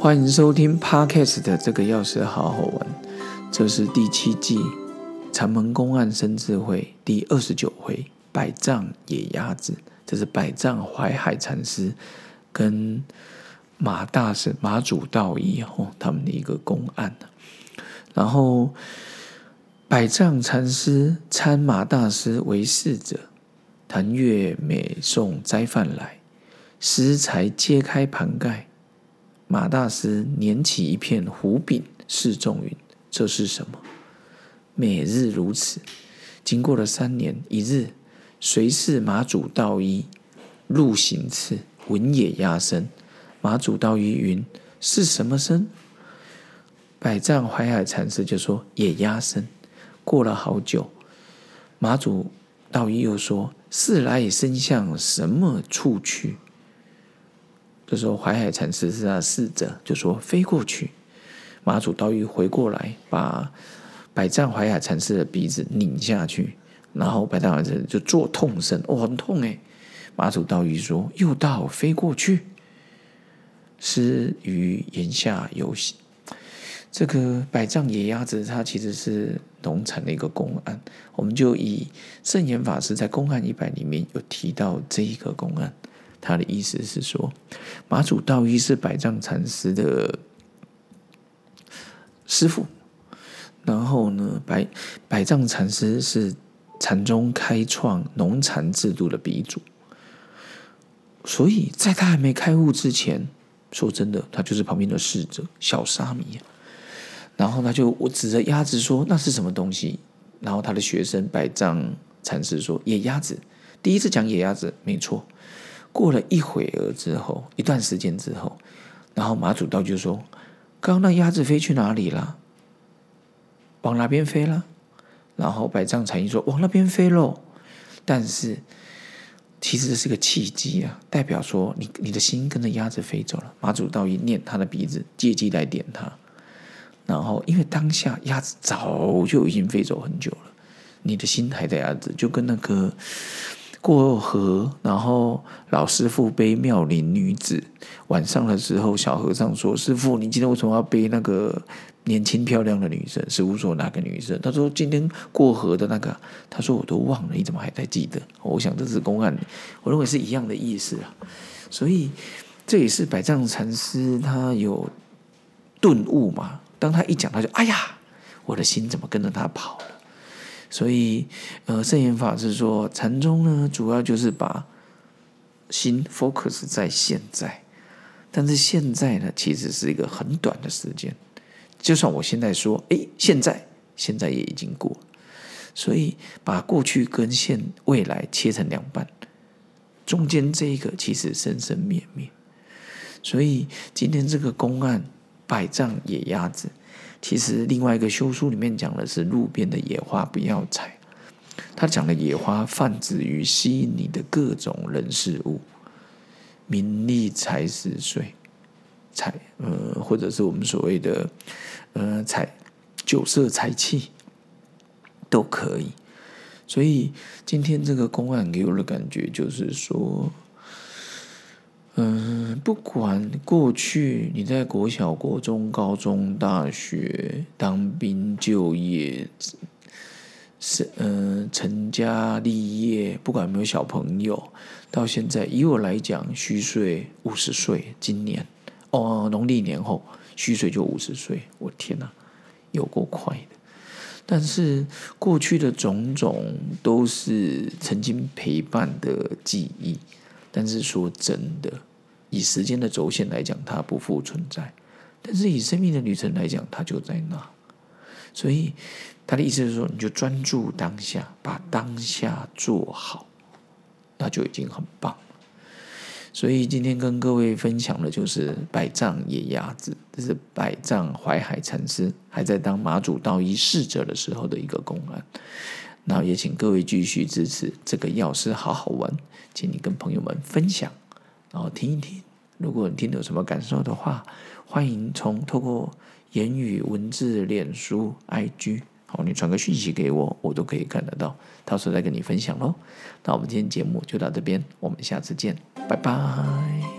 欢迎收听 Podcast 的这个钥匙好好玩，这是第七季禅门公案生智慧第二十九回百丈野鸭子，这是百丈淮海禅师跟马大师马祖道一哦他们的一个公案然后百丈禅师参马大师为侍者，谈月每送斋饭来，师才揭开盘盖。马大师捻起一片胡饼，示众云：“这是什么？”每日如此，经过了三年，一日，随侍马祖道一入行次，闻野鸭声。马祖道一云：“是什么声？”百丈怀海禅师就说：“野鸭声。”过了好久，马祖道一又说：“是来生向什么处去？”这时候，淮海禅师是他侍者，就说飞过去。马祖道一回过来，把百丈淮海禅师的鼻子拧下去，然后百丈禅师就作痛声，哦，很痛哎。马祖道一说：“又到飞过去。”师于言下有喜。这个百丈野鸭子，它其实是农产的一个公案。我们就以圣严法师在公案一百里面有提到这一个公案。他的意思是说，马祖道一是百丈禅师的师傅，然后呢，百百丈禅师是禅宗开创农禅制度的鼻祖，所以在他还没开悟之前，说真的，他就是旁边的侍者小沙弥。然后他就我指着鸭子说：“那是什么东西？”然后他的学生百丈禅师说：“野鸭子。”第一次讲野鸭子，没错。过了一会儿之后，一段时间之后，然后马祖道就说：“刚刚那鸭子飞去哪里了？往哪边飞了？”然后百丈禅师说：“往那边飞喽。”但是其实这是个契机啊，代表说你你的心跟着鸭子飞走了。马祖道一念他的鼻子，借机来点他。然后因为当下鸭子早就已经飞走很久了，你的心还在鸭子，就跟那个。过河，然后老师傅背妙龄女子。晚上的时候，小和尚说：“师傅，你今天为什么要背那个年轻漂亮的女生？”师傅说：“哪个女生？”他说：“今天过河的那个。”他说：“我都忘了，你怎么还在记得？”我想这是公案，我认为是一样的意思啊。所以这也是百丈禅师他有顿悟嘛。当他一讲，他就：“哎呀，我的心怎么跟着他跑了？”所以，呃，圣严法师说，禅宗呢，主要就是把心 focus 在现在，但是现在呢，其实是一个很短的时间。就算我现在说，哎，现在，现在也已经过，所以把过去跟现未来切成两半，中间这一个其实生生灭灭。所以今天这个公案，百丈野鸭子。其实另外一个修书里面讲的是路边的野花不要采，他讲的野花泛指于吸引你的各种人事物，名利财食税，财呃或者是我们所谓的呃财酒色财气都可以。所以今天这个公案给我的感觉就是说。不管过去你在国小、国中、高中、大学当兵就业，是嗯成家立业，不管有没有小朋友，到现在以我来讲，虚岁五十岁，今年哦农历年后虚岁就五十岁，我天哪，有够快的！但是过去的种种都是曾经陪伴的记忆，但是说真的。以时间的轴线来讲，它不复存在；但是以生命的旅程来讲，它就在那。所以他的意思是说，你就专注当下，把当下做好，那就已经很棒所以今天跟各位分享的就是百丈野鸭子，这是百丈淮海禅师还在当马祖道一侍者的时候的一个公案。那也请各位继续支持这个药师好好玩，请你跟朋友们分享。然后听一听，如果你听有什么感受的话，欢迎从透过言语、文字、脸书、IG，好，你传个讯息给我，我都可以看得到，到时候再跟你分享喽。那我们今天节目就到这边，我们下次见，拜拜。